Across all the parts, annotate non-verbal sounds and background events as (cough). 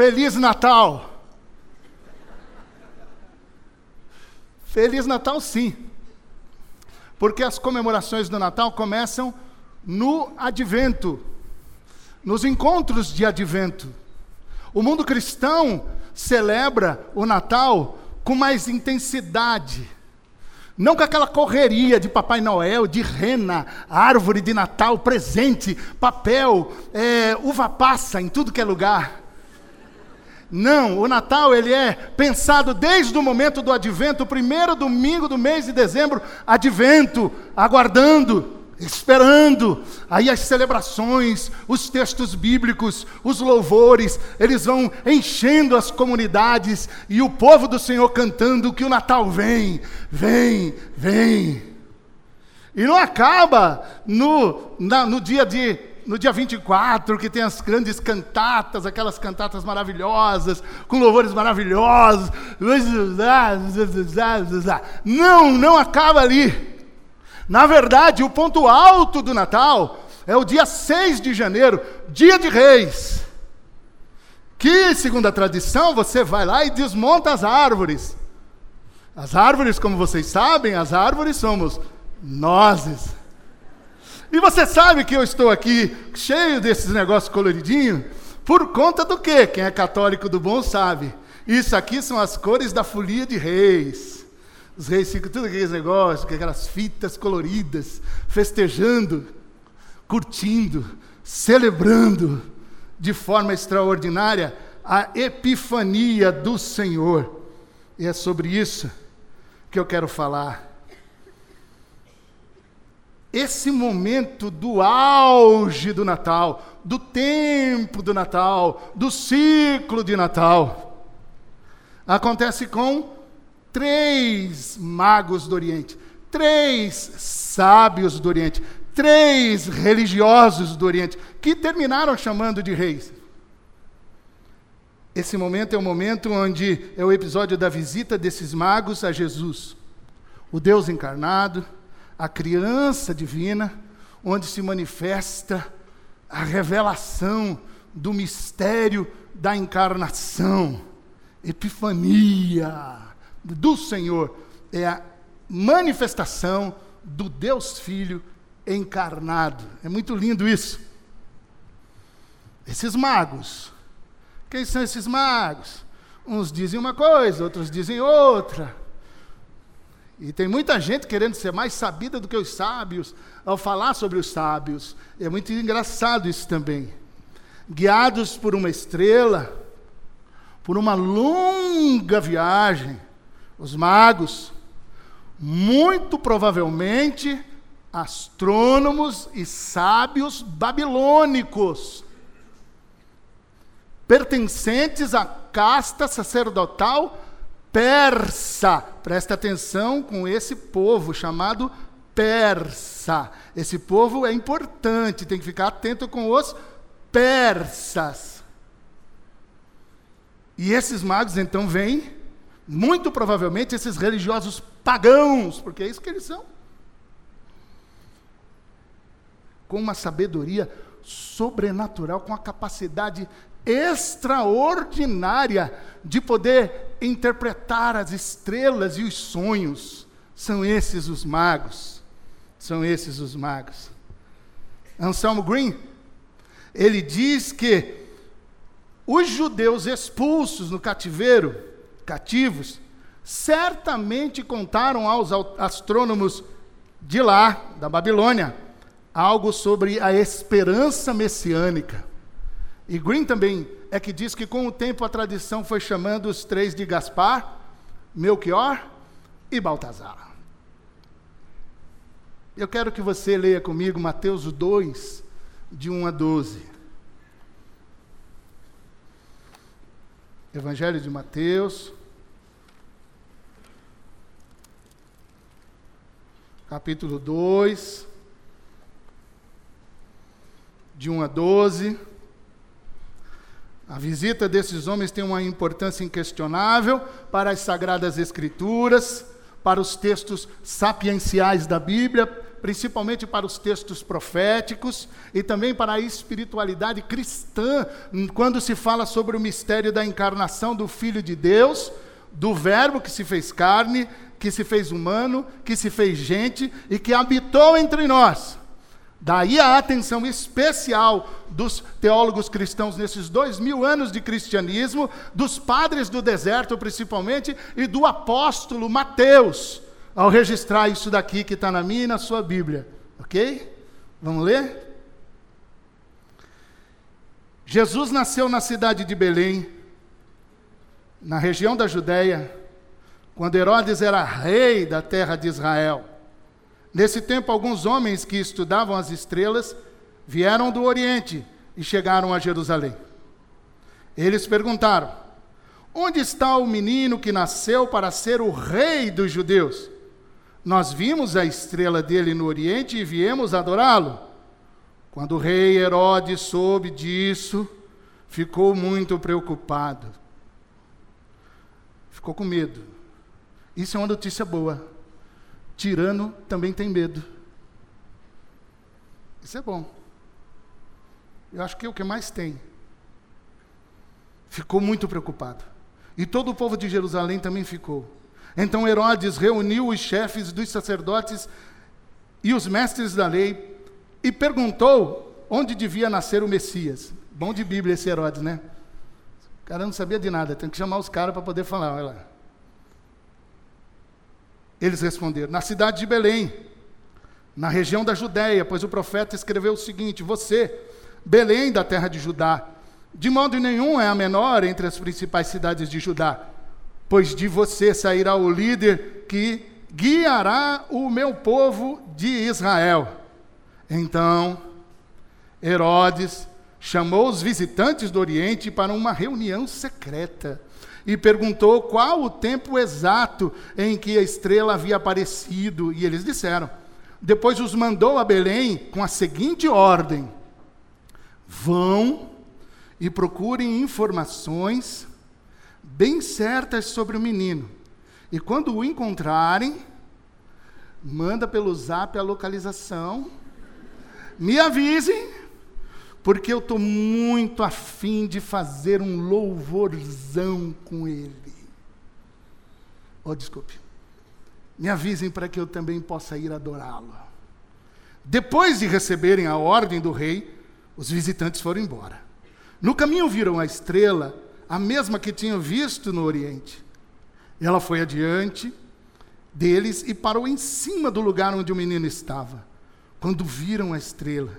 Feliz Natal! Feliz Natal, sim. Porque as comemorações do Natal começam no advento, nos encontros de advento. O mundo cristão celebra o Natal com mais intensidade. Não com aquela correria de Papai Noel, de rena, árvore de Natal, presente, papel, é, uva passa em tudo que é lugar. Não, o Natal ele é pensado desde o momento do advento, o primeiro domingo do mês de dezembro, advento, aguardando, esperando. Aí as celebrações, os textos bíblicos, os louvores, eles vão enchendo as comunidades e o povo do Senhor cantando que o Natal vem, vem, vem. E não acaba no, na, no dia de no dia 24, que tem as grandes cantatas, aquelas cantatas maravilhosas, com louvores maravilhosos. Não, não acaba ali. Na verdade, o ponto alto do Natal é o dia 6 de janeiro, dia de reis. Que, segundo a tradição, você vai lá e desmonta as árvores. As árvores, como vocês sabem, as árvores somos nós. E você sabe que eu estou aqui cheio desses negócios coloridinhos por conta do quê? Quem é católico do bom sabe. Isso aqui são as cores da folia de reis. Os reis ficam tudo aqueles negócios, aquelas fitas coloridas, festejando, curtindo, celebrando de forma extraordinária a epifania do Senhor. E é sobre isso que eu quero falar esse momento do auge do Natal, do tempo do Natal, do ciclo de Natal, acontece com três magos do Oriente, três sábios do Oriente, três religiosos do Oriente, que terminaram chamando de reis. Esse momento é o momento onde é o episódio da visita desses magos a Jesus, o Deus encarnado a criança divina, onde se manifesta a revelação do mistério da encarnação, epifania do Senhor, é a manifestação do Deus Filho encarnado. É muito lindo isso. Esses magos, quem são esses magos? Uns dizem uma coisa, outros dizem outra. E tem muita gente querendo ser mais sabida do que os sábios ao falar sobre os sábios. É muito engraçado isso também. Guiados por uma estrela, por uma longa viagem, os magos, muito provavelmente astrônomos e sábios babilônicos, pertencentes à casta sacerdotal persa. Presta atenção com esse povo chamado persa. Esse povo é importante, tem que ficar atento com os persas. E esses magos então vêm, muito provavelmente esses religiosos pagãos, porque é isso que eles são. Com uma sabedoria sobrenatural, com a capacidade extraordinária de poder interpretar as estrelas e os sonhos. São esses os magos. São esses os magos. Anselmo Green, ele diz que os judeus expulsos no cativeiro, cativos, certamente contaram aos astrônomos de lá, da Babilônia, algo sobre a esperança messiânica. E Green também é que diz que com o tempo a tradição foi chamando os três de Gaspar, Melchior e Baltazar. Eu quero que você leia comigo Mateus 2, de 1 a 12. Evangelho de Mateus, capítulo 2, de 1 a 12. A visita desses homens tem uma importância inquestionável para as sagradas escrituras, para os textos sapienciais da Bíblia, principalmente para os textos proféticos e também para a espiritualidade cristã, quando se fala sobre o mistério da encarnação do Filho de Deus, do Verbo que se fez carne, que se fez humano, que se fez gente e que habitou entre nós. Daí a atenção especial dos teólogos cristãos nesses dois mil anos de cristianismo, dos padres do deserto principalmente, e do apóstolo Mateus, ao registrar isso daqui que está na minha e na sua Bíblia. Ok? Vamos ler? Jesus nasceu na cidade de Belém, na região da Judéia, quando Herodes era rei da terra de Israel. Nesse tempo, alguns homens que estudavam as estrelas vieram do Oriente e chegaram a Jerusalém. Eles perguntaram: Onde está o menino que nasceu para ser o rei dos judeus? Nós vimos a estrela dele no Oriente e viemos adorá-lo. Quando o rei Herodes soube disso, ficou muito preocupado. Ficou com medo. Isso é uma notícia boa. Tirano também tem medo. Isso é bom. Eu acho que é o que mais tem. Ficou muito preocupado. E todo o povo de Jerusalém também ficou. Então Herodes reuniu os chefes dos sacerdotes e os mestres da lei e perguntou onde devia nascer o Messias. Bom de Bíblia esse Herodes, né? O cara não sabia de nada, tem que chamar os caras para poder falar. Olha lá. Eles responderam: Na cidade de Belém, na região da Judéia, pois o profeta escreveu o seguinte: Você, Belém da terra de Judá, de modo nenhum é a menor entre as principais cidades de Judá, pois de você sairá o líder que guiará o meu povo de Israel. Então, Herodes chamou os visitantes do Oriente para uma reunião secreta e perguntou qual o tempo exato em que a estrela havia aparecido, e eles disseram. Depois os mandou a Belém com a seguinte ordem: Vão e procurem informações bem certas sobre o menino. E quando o encontrarem, manda pelo zap a localização, me avisem porque eu estou muito afim de fazer um louvorzão com ele. Oh, desculpe. Me avisem para que eu também possa ir adorá-lo. Depois de receberem a ordem do rei, os visitantes foram embora. No caminho viram a estrela, a mesma que tinham visto no Oriente. Ela foi adiante deles e parou em cima do lugar onde o menino estava. Quando viram a estrela,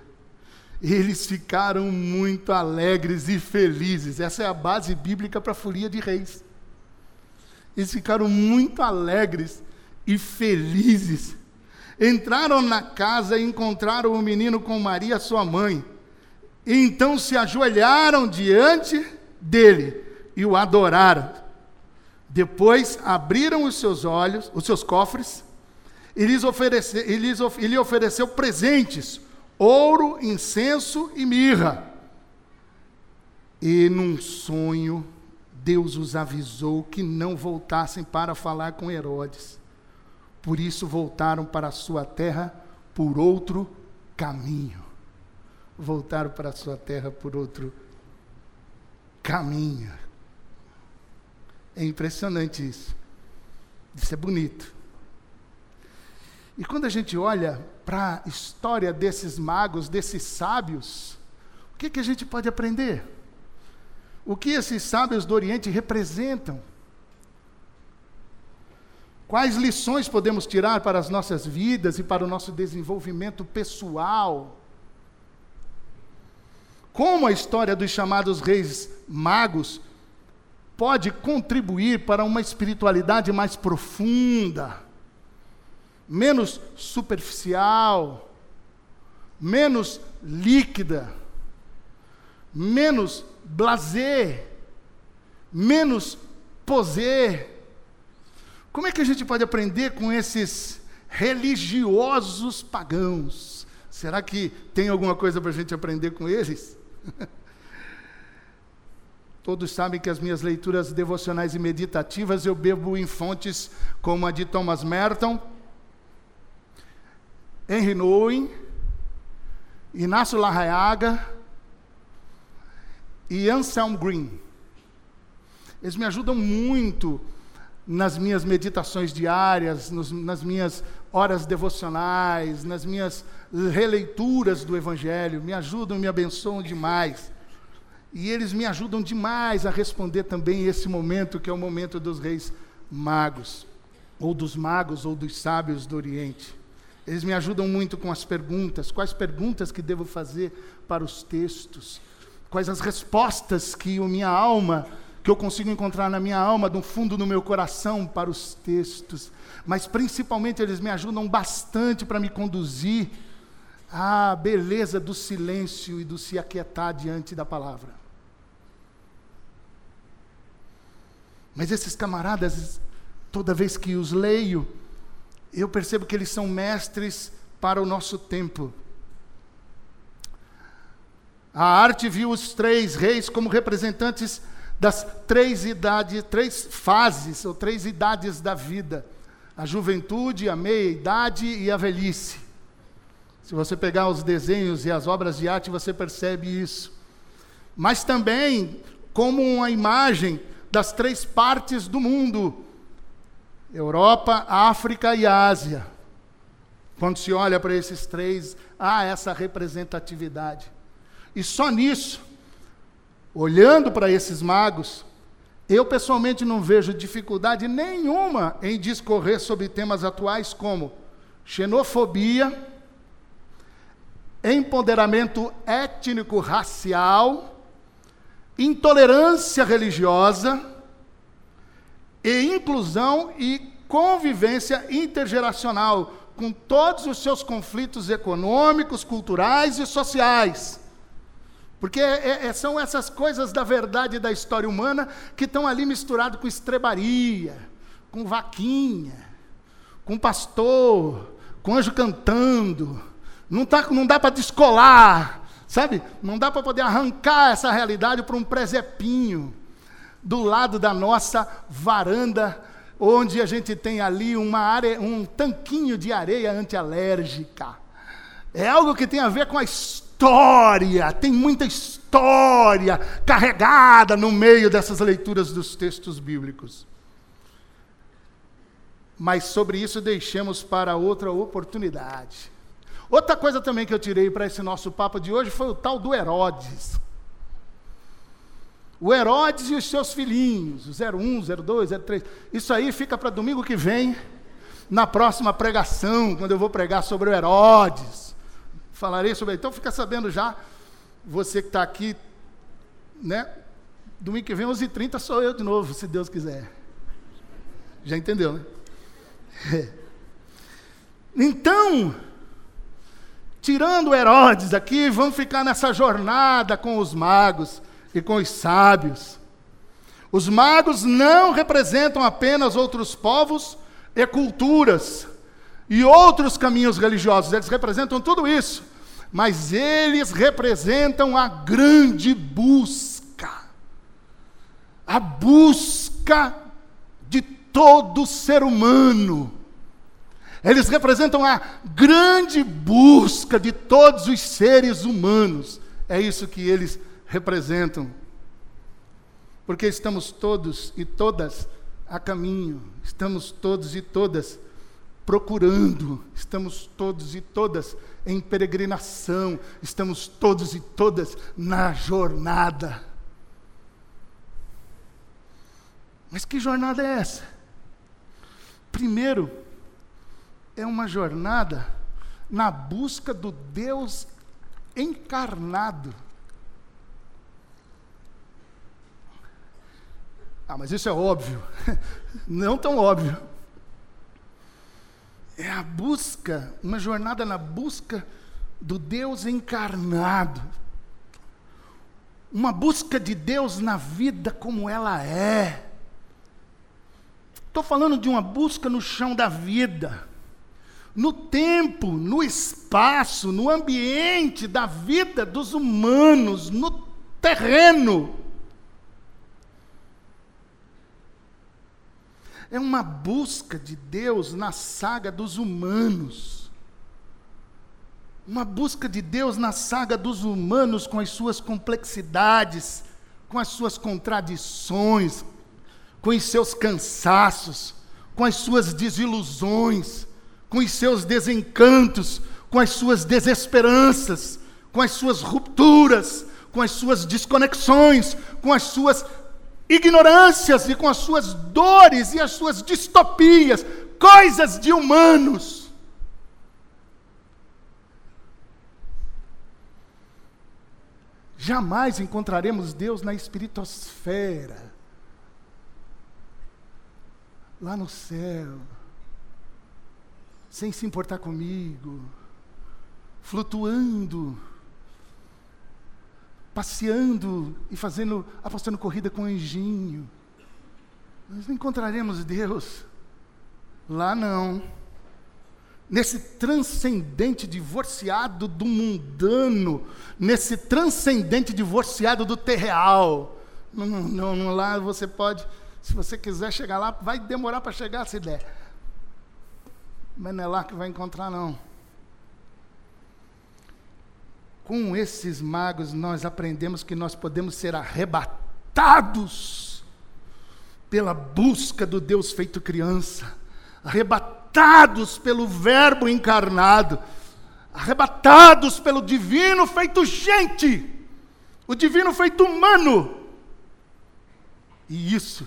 eles ficaram muito alegres e felizes. Essa é a base bíblica para a folia de reis. Eles ficaram muito alegres e felizes. Entraram na casa e encontraram o menino com Maria, sua mãe. E então se ajoelharam diante dele e o adoraram. Depois abriram os seus olhos, os seus cofres, e lhes oferece, e lhes, lhe ofereceu presentes ouro, incenso e mirra. E num sonho, Deus os avisou que não voltassem para falar com Herodes. Por isso voltaram para a sua terra por outro caminho. Voltaram para a sua terra por outro caminho. É impressionante isso. Isso é bonito. E quando a gente olha para a história desses magos, desses sábios, o que, que a gente pode aprender? O que esses sábios do Oriente representam? Quais lições podemos tirar para as nossas vidas e para o nosso desenvolvimento pessoal? Como a história dos chamados reis magos pode contribuir para uma espiritualidade mais profunda? Menos superficial, menos líquida, menos blazer, menos poser. Como é que a gente pode aprender com esses religiosos pagãos? Será que tem alguma coisa para a gente aprender com eles? (laughs) Todos sabem que as minhas leituras devocionais e meditativas eu bebo em fontes como a de Thomas Merton, Henry Nouwen, Inácio Larraiaga e Anselm Green. Eles me ajudam muito nas minhas meditações diárias, nos, nas minhas horas devocionais, nas minhas releituras do Evangelho, me ajudam, me abençoam demais. E eles me ajudam demais a responder também esse momento, que é o momento dos reis magos, ou dos magos, ou dos sábios do Oriente. Eles me ajudam muito com as perguntas, quais perguntas que devo fazer para os textos, quais as respostas que a minha alma que eu consigo encontrar na minha alma, no fundo do meu coração, para os textos. Mas principalmente eles me ajudam bastante para me conduzir à beleza do silêncio e do se aquietar diante da palavra. Mas esses camaradas, toda vez que os leio, eu percebo que eles são mestres para o nosso tempo. A arte viu os três reis como representantes das três idades, três fases ou três idades da vida: a juventude, a meia-idade e a velhice. Se você pegar os desenhos e as obras de arte, você percebe isso. Mas também como uma imagem das três partes do mundo: Europa, África e Ásia. Quando se olha para esses três, há essa representatividade. E só nisso olhando para esses magos, eu pessoalmente não vejo dificuldade nenhuma em discorrer sobre temas atuais como xenofobia, empoderamento étnico-racial, intolerância religiosa e inclusão e convivência intergeracional com todos os seus conflitos econômicos, culturais e sociais. Porque é, é, são essas coisas da verdade da história humana que estão ali misturado com estrebaria, com vaquinha, com pastor, com anjo cantando. Não, tá, não dá para descolar, sabe? Não dá para poder arrancar essa realidade para um presepinho do lado da nossa varanda, onde a gente tem ali uma um tanquinho de areia antialérgica. É algo que tem a ver com a história tem muita história carregada no meio dessas leituras dos textos bíblicos. Mas sobre isso deixemos para outra oportunidade. Outra coisa também que eu tirei para esse nosso papo de hoje foi o tal do Herodes. O Herodes e os seus filhinhos, o 01, 02, 03. Isso aí fica para domingo que vem, na próxima pregação, quando eu vou pregar sobre o Herodes falarei sobre. Então fica sabendo já, você que está aqui, né? Domingo que vem, 11h30, sou eu de novo, se Deus quiser. Já entendeu, né? É. (laughs) Então, tirando Herodes aqui, vamos ficar nessa jornada com os magos e com os sábios. Os magos não representam apenas outros povos e culturas e outros caminhos religiosos, eles representam tudo isso mas eles representam a grande busca, a busca de todo ser humano. Eles representam a grande busca de todos os seres humanos. É isso que eles representam. Porque estamos todos e todas a caminho, estamos todos e todas procurando, estamos todos e todas em peregrinação, estamos todos e todas na jornada. Mas que jornada é essa? Primeiro, é uma jornada na busca do Deus encarnado. Ah, mas isso é óbvio. (laughs) Não tão óbvio é a busca, uma jornada na busca do Deus encarnado. Uma busca de Deus na vida como ela é. Estou falando de uma busca no chão da vida, no tempo, no espaço, no ambiente da vida dos humanos, no terreno. É uma busca de Deus na saga dos humanos. Uma busca de Deus na saga dos humanos com as suas complexidades, com as suas contradições, com os seus cansaços, com as suas desilusões, com os seus desencantos, com as suas desesperanças, com as suas rupturas, com as suas desconexões, com as suas ignorâncias e com as suas dores e as suas distopias, coisas de humanos. Jamais encontraremos Deus na espiritosfera, lá no céu, sem se importar comigo, flutuando, passeando e fazendo, apostando corrida com anjinho. Nós não encontraremos Deus lá não nesse transcendente divorciado do mundano, nesse transcendente divorciado do terreal. Não, não, não, lá você pode, se você quiser chegar lá, vai demorar para chegar se der. Mas não é lá que vai encontrar, não. Com esses magos, nós aprendemos que nós podemos ser arrebatados pela busca do Deus feito criança, arrebatados pelo Verbo encarnado, arrebatados pelo divino feito gente, o divino feito humano. E isso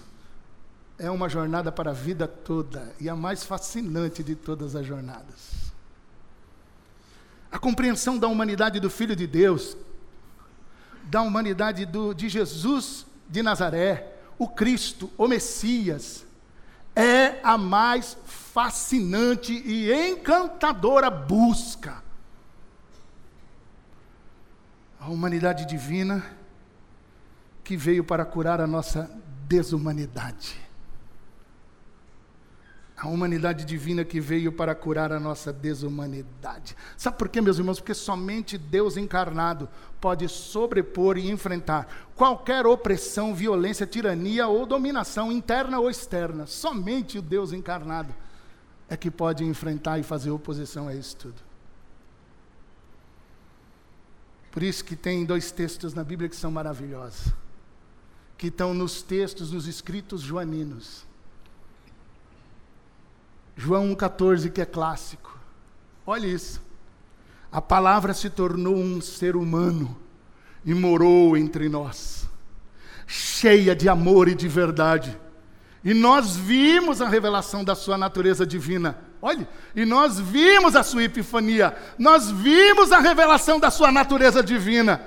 é uma jornada para a vida toda e a mais fascinante de todas as jornadas. A compreensão da humanidade do Filho de Deus, da humanidade do, de Jesus de Nazaré, o Cristo, o Messias, é a mais fascinante e encantadora busca. A humanidade divina que veio para curar a nossa desumanidade. A humanidade divina que veio para curar a nossa desumanidade. Sabe por quê, meus irmãos? Porque somente Deus encarnado pode sobrepor e enfrentar qualquer opressão, violência, tirania ou dominação interna ou externa. Somente o Deus encarnado é que pode enfrentar e fazer oposição a isso tudo. Por isso que tem dois textos na Bíblia que são maravilhosos, que estão nos textos, nos escritos joaninos. João 1,14, que é clássico. Olha isso. A palavra se tornou um ser humano e morou entre nós, cheia de amor e de verdade e nós vimos a revelação da sua natureza divina. Olhe, e nós vimos a sua epifania, nós vimos a revelação da sua natureza divina.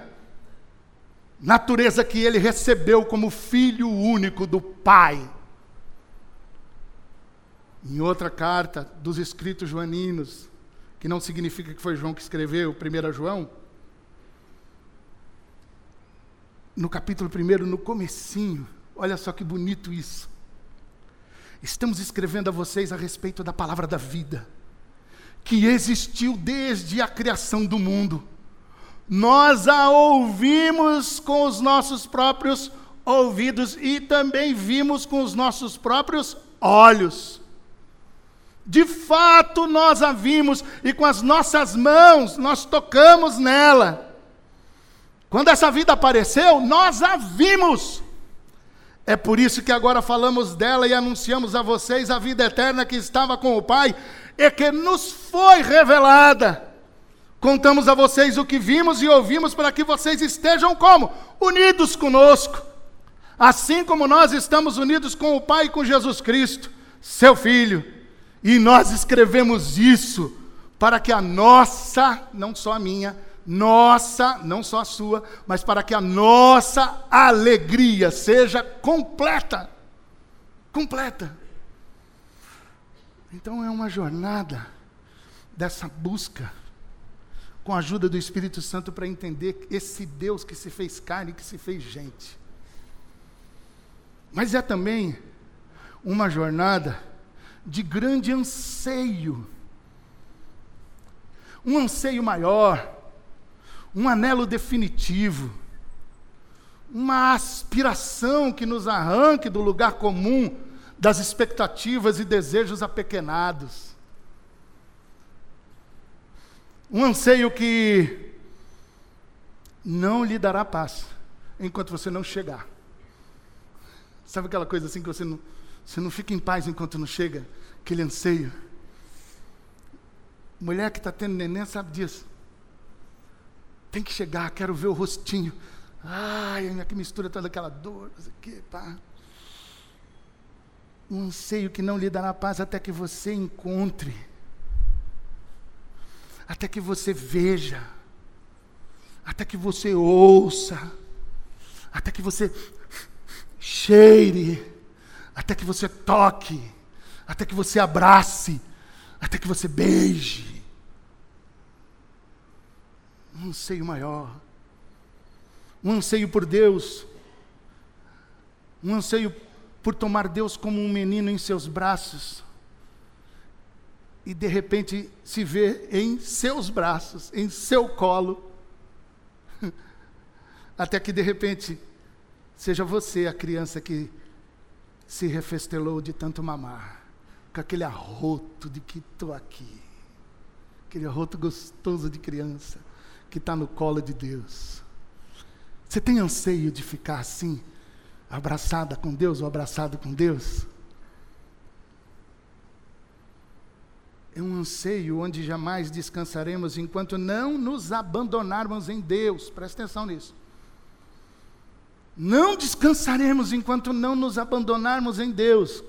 Natureza que ele recebeu como filho único do Pai. Em outra carta dos escritos joaninos, que não significa que foi João que escreveu, 1 João, no capítulo 1, no comecinho, olha só que bonito isso. Estamos escrevendo a vocês a respeito da palavra da vida, que existiu desde a criação do mundo. Nós a ouvimos com os nossos próprios ouvidos e também vimos com os nossos próprios olhos. De fato, nós a vimos e com as nossas mãos nós tocamos nela. Quando essa vida apareceu, nós a vimos. É por isso que agora falamos dela e anunciamos a vocês a vida eterna que estava com o Pai e que nos foi revelada. Contamos a vocês o que vimos e ouvimos para que vocês estejam como? Unidos conosco. Assim como nós estamos unidos com o Pai e com Jesus Cristo, seu Filho. E nós escrevemos isso para que a nossa, não só a minha, nossa, não só a sua, mas para que a nossa alegria seja completa. Completa. Então é uma jornada dessa busca, com a ajuda do Espírito Santo, para entender esse Deus que se fez carne, que se fez gente. Mas é também uma jornada de grande anseio, um anseio maior, um anelo definitivo, uma aspiração que nos arranque do lugar comum das expectativas e desejos apequenados. Um anseio que não lhe dará paz enquanto você não chegar. Sabe aquela coisa assim que você não, você não fica em paz enquanto não chega? Aquele anseio. Mulher que está tendo neném sabe disso. Tem que chegar, quero ver o rostinho. Ai, que mistura toda aquela dor, não sei o quê, pá. Um anseio que não lhe dará paz até que você encontre, até que você veja, até que você ouça, até que você cheire, até que você toque, até que você abrace, até que você beije. Um anseio maior, um anseio por Deus, um anseio por tomar Deus como um menino em seus braços e de repente se ver em seus braços, em seu colo, (laughs) até que de repente seja você a criança que se refestelou de tanto mamar, com aquele arroto de que estou aqui, aquele arroto gostoso de criança que está no colo de Deus. Você tem anseio de ficar assim? abraçada com Deus ou abraçado com Deus? É um anseio onde jamais descansaremos enquanto não nos abandonarmos em Deus. Presta atenção nisso. Não descansaremos enquanto não nos abandonarmos em Deus.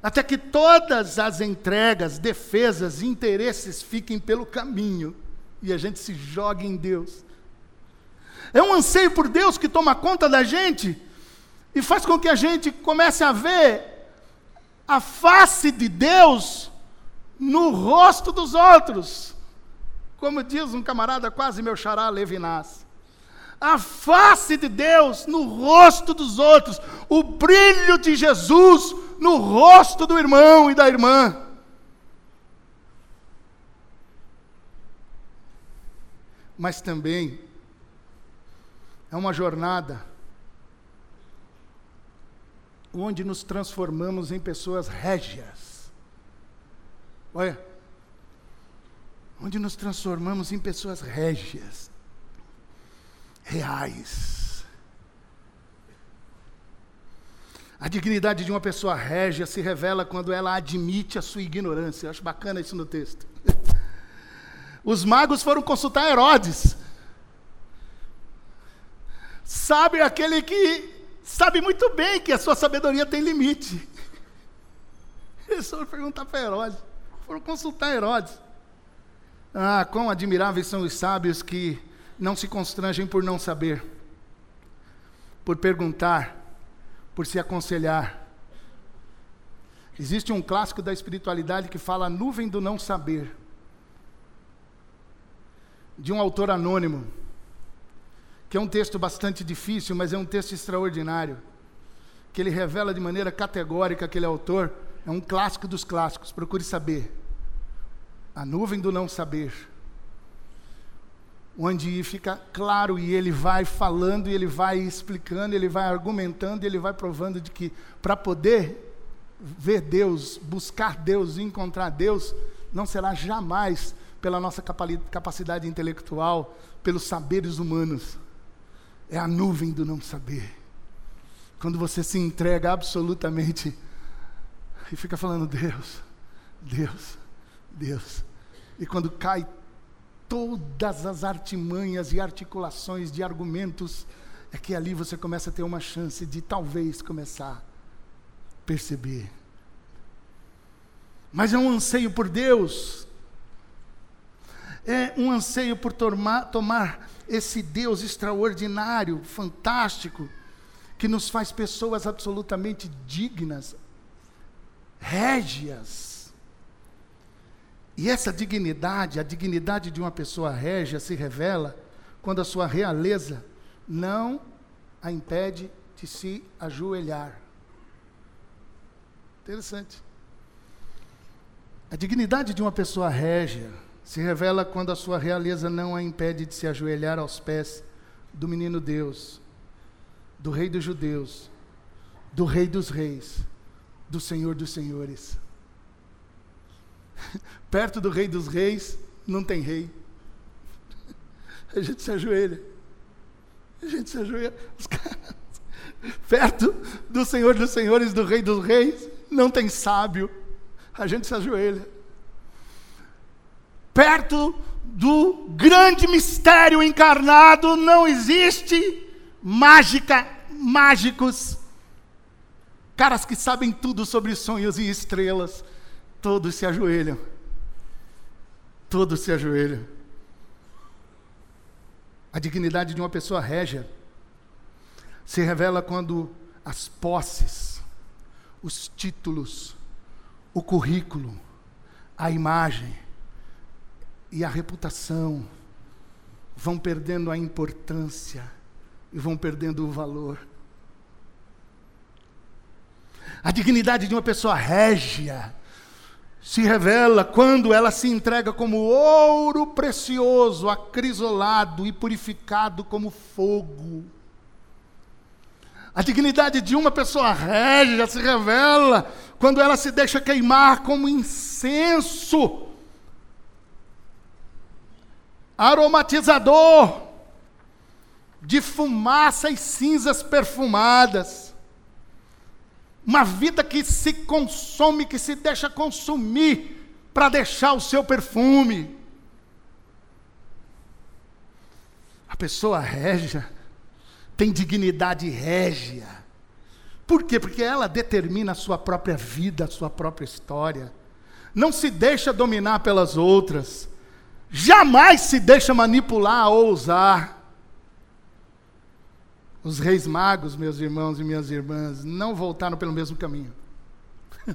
Até que todas as entregas, defesas, interesses fiquem pelo caminho e a gente se jogue em Deus. É um anseio por Deus que toma conta da gente e faz com que a gente comece a ver a face de Deus no rosto dos outros. Como diz um camarada quase meu xará Levinas. A face de Deus no rosto dos outros, o brilho de Jesus no rosto do irmão e da irmã. Mas também é uma jornada onde nos transformamos em pessoas régias. Olha, onde nos transformamos em pessoas régias, reais. A dignidade de uma pessoa régia se revela quando ela admite a sua ignorância. Eu acho bacana isso no texto. (laughs) Os magos foram consultar Herodes. Sabe aquele que sabe muito bem que a sua sabedoria tem limite. (laughs) Eles foram perguntar para Herodes, foram consultar Herodes. Ah, quão admiráveis são os sábios que não se constrangem por não saber, por perguntar, por se aconselhar. Existe um clássico da espiritualidade que fala a nuvem do não saber, de um autor anônimo que é um texto bastante difícil, mas é um texto extraordinário, que ele revela de maneira categórica aquele autor, é um clássico dos clássicos, procure saber. A nuvem do não saber. Onde fica claro e ele vai falando, e ele vai explicando, ele vai argumentando, ele vai provando de que para poder ver Deus, buscar Deus, encontrar Deus, não será jamais pela nossa capacidade intelectual, pelos saberes humanos é a nuvem do não saber. Quando você se entrega absolutamente e fica falando, Deus, Deus, Deus. E quando cai todas as artimanhas e articulações de argumentos, é que ali você começa a ter uma chance de talvez começar a perceber. Mas é um anseio por Deus, é um anseio por tomar, tomar esse Deus extraordinário, fantástico, que nos faz pessoas absolutamente dignas, régias. E essa dignidade, a dignidade de uma pessoa régia, se revela quando a sua realeza não a impede de se ajoelhar. Interessante. A dignidade de uma pessoa régia, se revela quando a sua realeza não a impede de se ajoelhar aos pés do menino Deus, do Rei dos Judeus, do Rei dos Reis, do Senhor dos Senhores. (laughs) Perto do Rei dos Reis, não tem rei. A gente se ajoelha. A gente se ajoelha. Os caras, perto do Senhor dos Senhores, do Rei dos Reis, não tem sábio. A gente se ajoelha. Perto do grande mistério encarnado, não existe mágica, mágicos, caras que sabem tudo sobre sonhos e estrelas, todos se ajoelham. Todos se ajoelham. A dignidade de uma pessoa régia se revela quando as posses, os títulos, o currículo, a imagem e a reputação vão perdendo a importância e vão perdendo o valor. A dignidade de uma pessoa régia se revela quando ela se entrega como ouro precioso, acrisolado e purificado como fogo. A dignidade de uma pessoa régia se revela quando ela se deixa queimar como incenso, aromatizador de fumaça e cinzas perfumadas. Uma vida que se consome, que se deixa consumir para deixar o seu perfume. A pessoa régia tem dignidade régia. Por quê? Porque ela determina a sua própria vida, a sua própria história. Não se deixa dominar pelas outras. Jamais se deixa manipular ou usar. Os reis magos, meus irmãos e minhas irmãs, não voltaram pelo mesmo caminho. (laughs)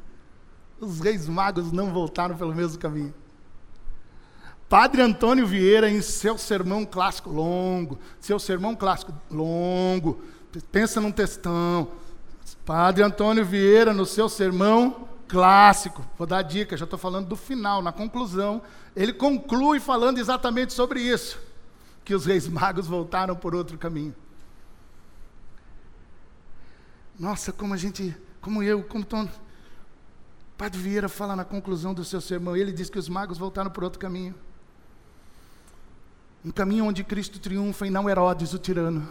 Os reis magos não voltaram pelo mesmo caminho. Padre Antônio Vieira, em seu sermão clássico longo, seu sermão clássico longo, pensa num textão. Padre Antônio Vieira, no seu sermão clássico, vou dar dica, já estou falando do final, na conclusão, ele conclui falando exatamente sobre isso: que os reis magos voltaram por outro caminho. Nossa, como a gente, como eu, como Tom. Padre Vieira fala na conclusão do seu sermão, ele diz que os magos voltaram por outro caminho. Um caminho onde Cristo triunfa e não Herodes, o tirano.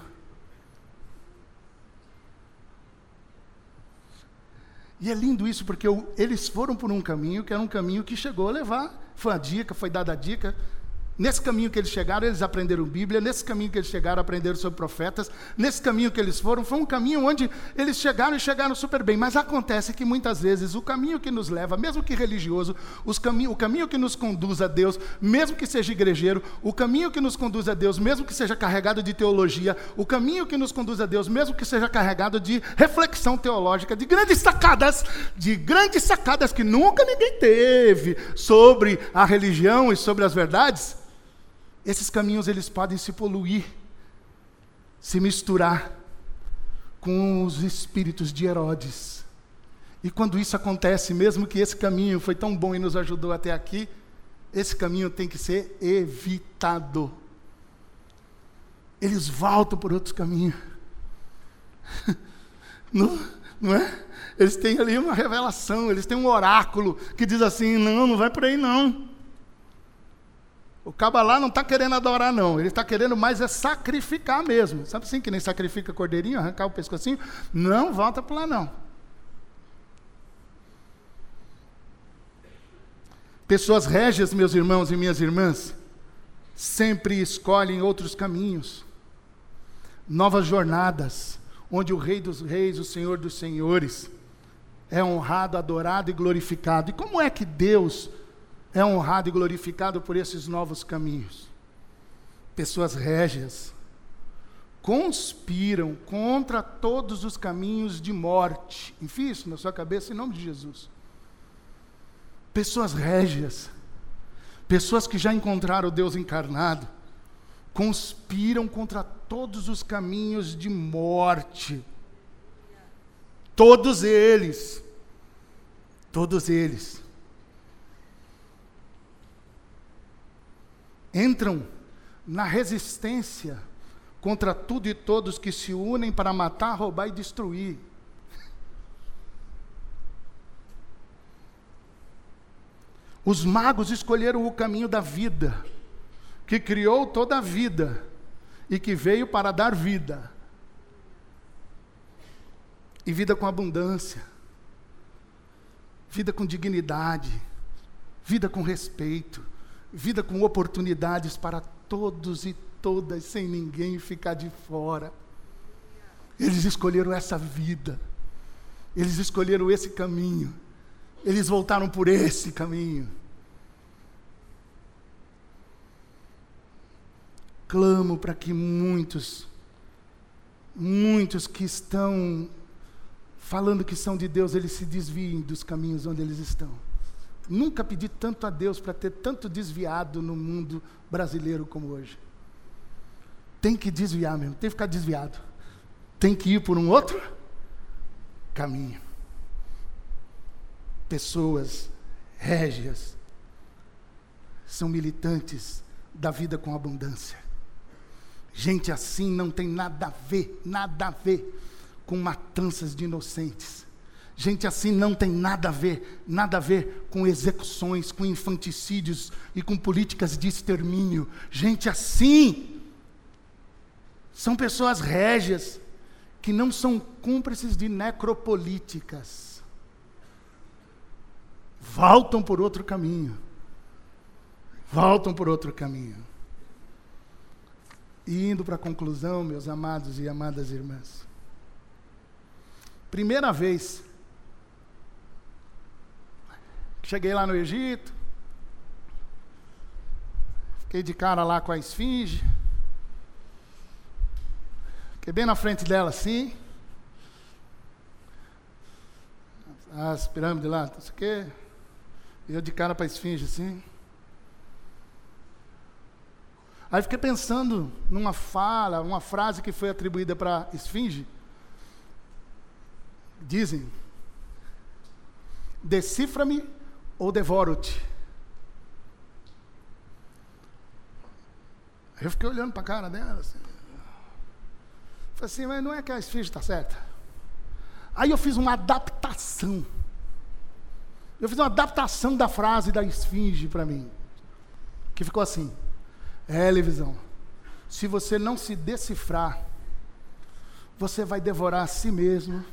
E é lindo isso, porque eles foram por um caminho que era um caminho que chegou a levar. Foi a dica, foi dada a dica. Nesse caminho que eles chegaram, eles aprenderam Bíblia. Nesse caminho que eles chegaram, aprenderam sobre profetas. Nesse caminho que eles foram, foi um caminho onde eles chegaram e chegaram super bem. Mas acontece que muitas vezes o caminho que nos leva, mesmo que religioso, cami o caminho que nos conduz a Deus, mesmo que seja igrejeiro, o caminho que nos conduz a Deus, mesmo que seja carregado de teologia, o caminho que nos conduz a Deus, mesmo que seja carregado de reflexão teológica, de grandes sacadas, de grandes sacadas que nunca ninguém teve sobre a religião e sobre as verdades esses caminhos eles podem se poluir, se misturar com os espíritos de Herodes. E quando isso acontece, mesmo que esse caminho foi tão bom e nos ajudou até aqui, esse caminho tem que ser evitado. Eles voltam por outros caminhos. (laughs) não, não é? Eles têm ali uma revelação, eles têm um oráculo que diz assim: não, não vai por aí não. O caba lá não está querendo adorar, não. Ele está querendo mais é sacrificar mesmo. Sabe assim que nem sacrifica cordeirinho, arrancar o pescocinho? Não volta para lá, não. Pessoas régias, meus irmãos e minhas irmãs, sempre escolhem outros caminhos, novas jornadas, onde o Rei dos Reis, o Senhor dos Senhores, é honrado, adorado e glorificado. E como é que Deus é honrado e glorificado por esses novos caminhos. Pessoas régias conspiram contra todos os caminhos de morte. Enfim, isso na sua cabeça em nome de Jesus. Pessoas régias, pessoas que já encontraram o Deus encarnado, conspiram contra todos os caminhos de morte. Todos eles, todos eles entram na resistência contra tudo e todos que se unem para matar, roubar e destruir. Os magos escolheram o caminho da vida, que criou toda a vida e que veio para dar vida. E vida com abundância, vida com dignidade, vida com respeito, vida com oportunidades para todos e todas, sem ninguém ficar de fora. Eles escolheram essa vida, eles escolheram esse caminho, eles voltaram por esse caminho. Clamo para que muitos, muitos que estão falando que são de Deus, eles se desviem dos caminhos onde eles estão. Nunca pedi tanto a Deus para ter tanto desviado no mundo brasileiro como hoje. Tem que desviar mesmo, tem que ficar desviado. Tem que ir por um outro caminho. Pessoas régias são militantes da vida com abundância. Gente assim não tem nada a ver, nada a ver com matanças de inocentes. Gente assim não tem nada a ver, nada a ver com execuções, com infanticídios e com políticas de extermínio. Gente assim são pessoas régias que não são cúmplices de necropolíticas. Voltam por outro caminho. Voltam por outro caminho. E indo para a conclusão, meus amados e amadas irmãs. Primeira vez Cheguei lá no Egito, fiquei de cara lá com a esfinge, fiquei bem na frente dela assim, as pirâmides lá, não sei o quê, e eu de cara para a esfinge assim. Aí fiquei pensando numa fala, uma frase que foi atribuída para esfinge. Dizem: Decifra-me ou devoro-te? Eu fiquei olhando para a cara dela. Assim. Falei assim, mas não é que a esfinge está certa. Aí eu fiz uma adaptação. Eu fiz uma adaptação da frase da esfinge para mim. Que ficou assim. É, Levisão. Se você não se decifrar, você vai devorar a si mesmo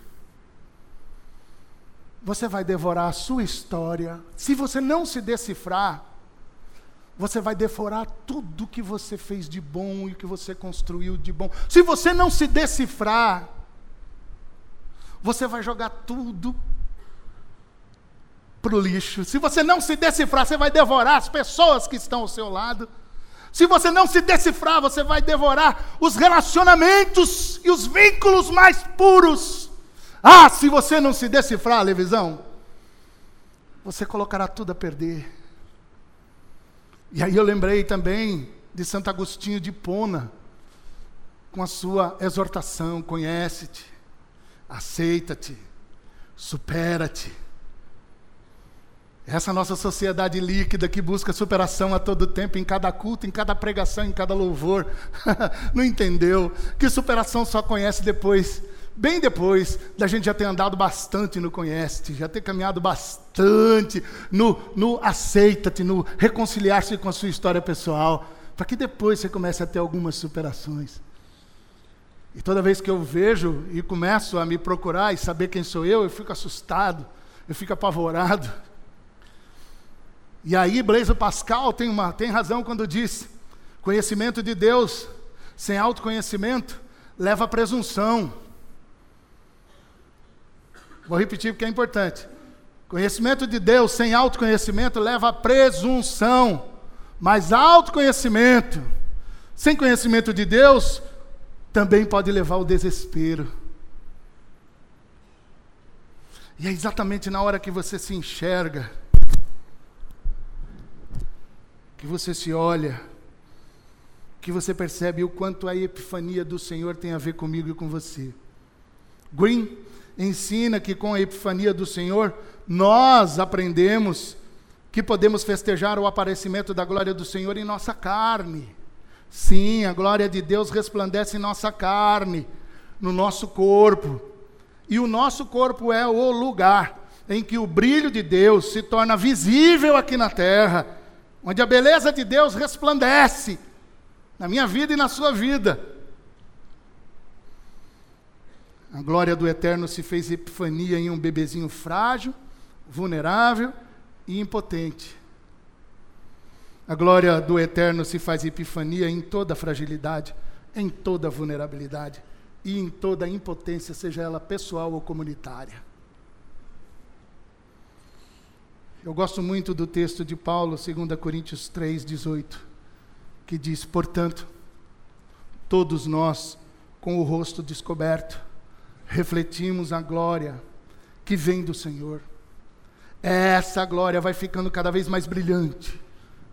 você vai devorar a sua história. Se você não se decifrar, você vai devorar tudo que você fez de bom e que você construiu de bom. Se você não se decifrar, você vai jogar tudo para o lixo. Se você não se decifrar, você vai devorar as pessoas que estão ao seu lado. Se você não se decifrar, você vai devorar os relacionamentos e os vínculos mais puros. Ah, se você não se decifrar, Levisão, você colocará tudo a perder. E aí eu lembrei também de Santo Agostinho de Pona, com a sua exortação: conhece-te, aceita-te, supera-te. Essa nossa sociedade líquida que busca superação a todo tempo, em cada culto, em cada pregação, em cada louvor, (laughs) não entendeu que superação só conhece depois bem depois da gente já ter andado bastante no conhece já ter caminhado bastante no, no aceita-te, no reconciliar-se com a sua história pessoal, para que depois você comece a ter algumas superações. E toda vez que eu vejo e começo a me procurar e saber quem sou eu, eu fico assustado, eu fico apavorado. E aí, Blaise Pascal tem, uma, tem razão quando diz: conhecimento de Deus sem autoconhecimento leva à presunção. Vou repetir porque é importante. Conhecimento de Deus sem autoconhecimento leva à presunção, mas autoconhecimento sem conhecimento de Deus também pode levar ao desespero. E é exatamente na hora que você se enxerga, que você se olha, que você percebe o quanto a epifania do Senhor tem a ver comigo e com você. Green ensina que com a epifania do Senhor, nós aprendemos que podemos festejar o aparecimento da glória do Senhor em nossa carne. Sim, a glória de Deus resplandece em nossa carne, no nosso corpo. E o nosso corpo é o lugar em que o brilho de Deus se torna visível aqui na terra, onde a beleza de Deus resplandece na minha vida e na sua vida. A glória do Eterno se fez epifania em um bebezinho frágil, vulnerável e impotente. A glória do Eterno se faz epifania em toda fragilidade, em toda vulnerabilidade e em toda impotência, seja ela pessoal ou comunitária. Eu gosto muito do texto de Paulo, 2 Coríntios 3, 18, que diz: Portanto, todos nós, com o rosto descoberto, refletimos a glória que vem do Senhor. Essa glória vai ficando cada vez mais brilhante,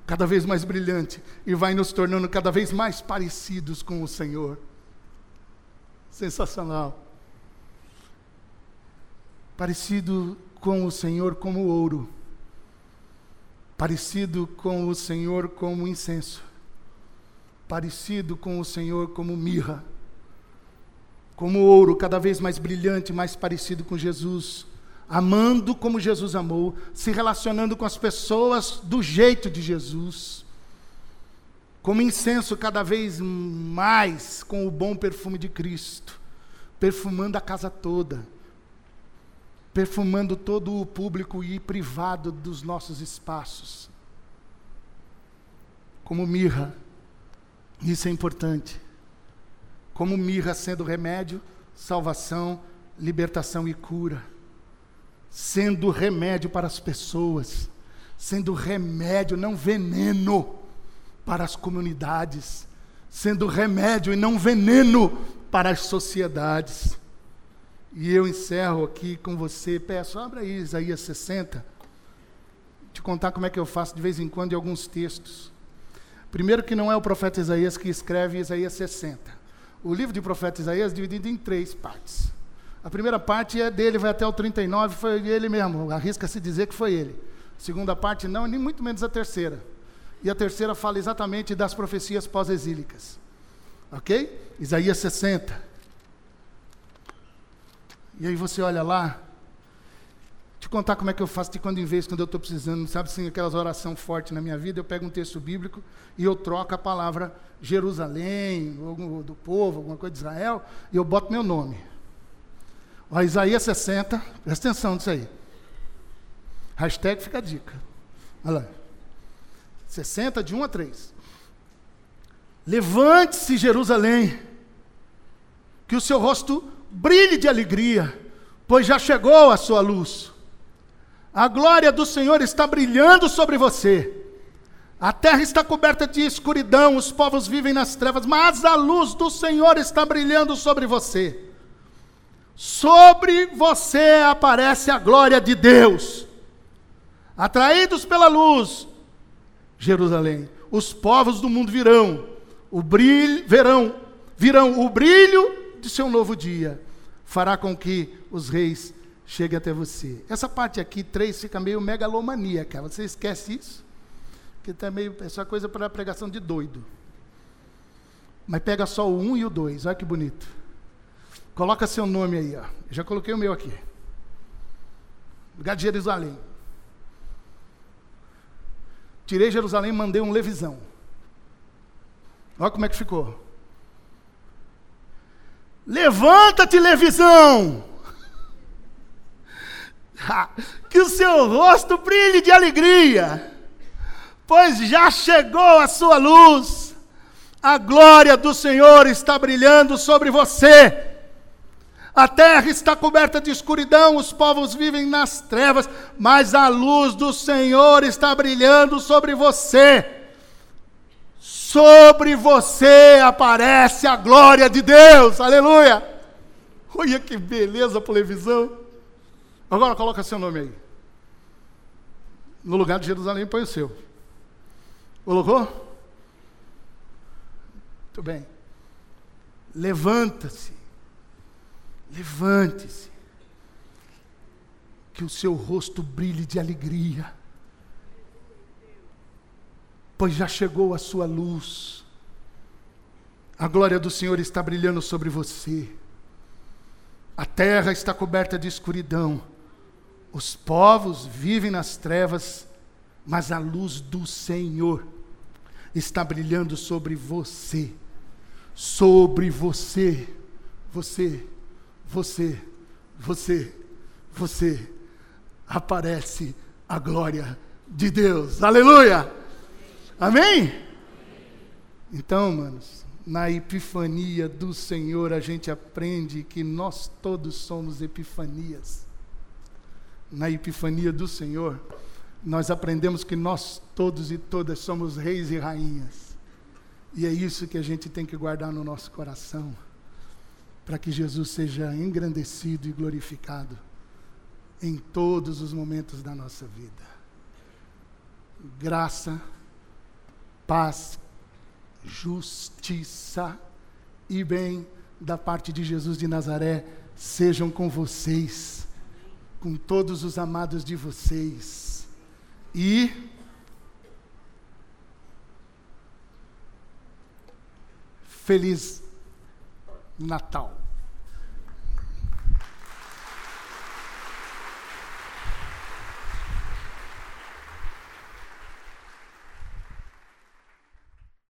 cada vez mais brilhante, e vai nos tornando cada vez mais parecidos com o Senhor. Sensacional. Parecido com o Senhor como ouro, parecido com o Senhor como incenso, parecido com o Senhor como mirra como ouro, cada vez mais brilhante, mais parecido com Jesus, amando como Jesus amou, se relacionando com as pessoas do jeito de Jesus, como incenso cada vez mais com o bom perfume de Cristo, perfumando a casa toda, perfumando todo o público e privado dos nossos espaços, como mirra, isso é importante como mirra sendo remédio, salvação, libertação e cura, sendo remédio para as pessoas, sendo remédio, não veneno, para as comunidades, sendo remédio e não veneno para as sociedades. E eu encerro aqui com você, peço, abra aí Isaías 60, te contar como é que eu faço de vez em quando em alguns textos. Primeiro que não é o profeta Isaías que escreve Isaías 60 o livro de profeta Isaías é dividido em três partes. A primeira parte é dele, vai até o 39, foi ele mesmo, arrisca-se dizer que foi ele. A segunda parte não, nem muito menos a terceira. E a terceira fala exatamente das profecias pós-exílicas. Ok? Isaías 60. E aí você olha lá, te contar como é que eu faço de quando em vez, quando eu estou precisando, sabe assim, aquelas orações fortes na minha vida, eu pego um texto bíblico e eu troco a palavra Jerusalém, ou do povo, alguma coisa de Israel, e eu boto meu nome. Ó, Isaías 60, presta atenção nisso aí. Hashtag fica a dica. Olha lá. 60 de 1 a 3. Levante-se, Jerusalém, que o seu rosto brilhe de alegria, pois já chegou a sua luz. A glória do Senhor está brilhando sobre você. A terra está coberta de escuridão, os povos vivem nas trevas, mas a luz do Senhor está brilhando sobre você. Sobre você aparece a glória de Deus. Atraídos pela luz, Jerusalém, os povos do mundo virão, o brilho, verão, virão o brilho de seu novo dia. Fará com que os reis chegue até você. Essa parte aqui, três, fica meio megalomaníaca. Você esquece isso? Que tá meio, é coisa para pregação de doido. Mas pega só o um e o dois, olha que bonito. Coloca seu nome aí, ó. Já coloquei o meu aqui. Lugar de Jerusalém. Tirei Jerusalém e mandei um levisão. Olha como é que ficou. Levanta-te, levisão! Que o seu rosto brilhe de alegria, pois já chegou a sua luz, a glória do Senhor está brilhando sobre você. A terra está coberta de escuridão, os povos vivem nas trevas, mas a luz do Senhor está brilhando sobre você. Sobre você aparece a glória de Deus, aleluia. Olha que beleza a televisão. Agora coloca seu nome aí. No lugar de Jerusalém, põe o seu. Colocou? Muito bem. Levanta-se. Levante-se. Que o seu rosto brilhe de alegria. Pois já chegou a sua luz. A glória do Senhor está brilhando sobre você. A terra está coberta de escuridão Os povos vivem nas trevas, mas a luz do Senhor está brilhando sobre você. Sobre você. Você, você, você, você. Aparece a glória de Deus. Aleluia! Amém? Então, manos, na epifania do Senhor a gente aprende que nós todos somos epifanias na epifania do Senhor, nós aprendemos que nós todos e todas somos reis e rainhas. E é isso que a gente tem que guardar no nosso coração, para que Jesus seja engrandecido e glorificado em todos os momentos da nossa vida. Graça, paz, justiça e bem da parte de Jesus de Nazaré sejam com vocês com todos os amados de vocês. E Feliz Natal.